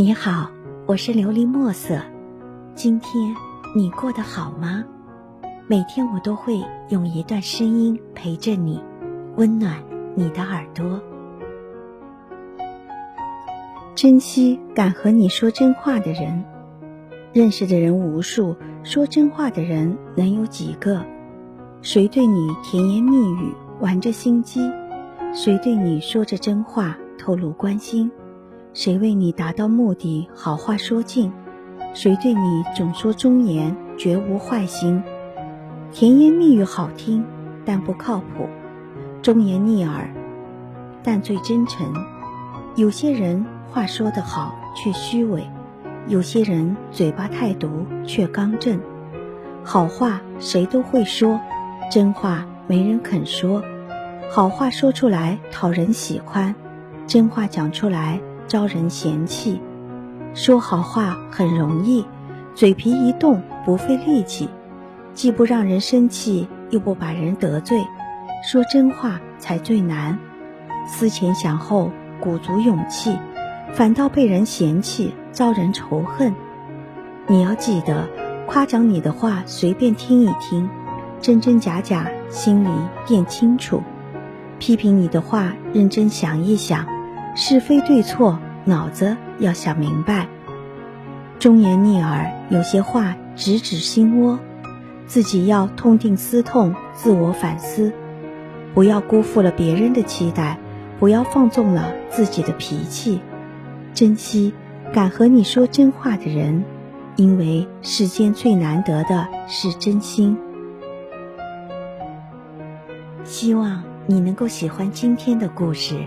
你好，我是琉璃墨色。今天你过得好吗？每天我都会用一段声音陪着你，温暖你的耳朵。珍惜敢和你说真话的人。认识的人无数，说真话的人能有几个？谁对你甜言蜜语，玩着心机？谁对你说着真话，透露关心？谁为你达到目的，好话说尽？谁对你总说忠言，绝无坏心？甜言蜜语好听，但不靠谱；忠言逆耳，但最真诚。有些人话说得好，却虚伪。有些人嘴巴太毒，却刚正。好话谁都会说，真话没人肯说。好话说出来讨人喜欢，真话讲出来招人嫌弃。说好话很容易，嘴皮一动不费力气，既不让人生气，又不把人得罪。说真话才最难，思前想后，鼓足勇气。反倒被人嫌弃，遭人仇恨。你要记得，夸奖你的话随便听一听，真真假假心里便清楚；批评你的话认真想一想，是非对错脑子要想明白。忠言逆耳，有些话直指心窝，自己要痛定思痛，自我反思，不要辜负了别人的期待，不要放纵了自己的脾气。珍惜敢和你说真话的人，因为世间最难得的是真心。希望你能够喜欢今天的故事，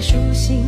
舒心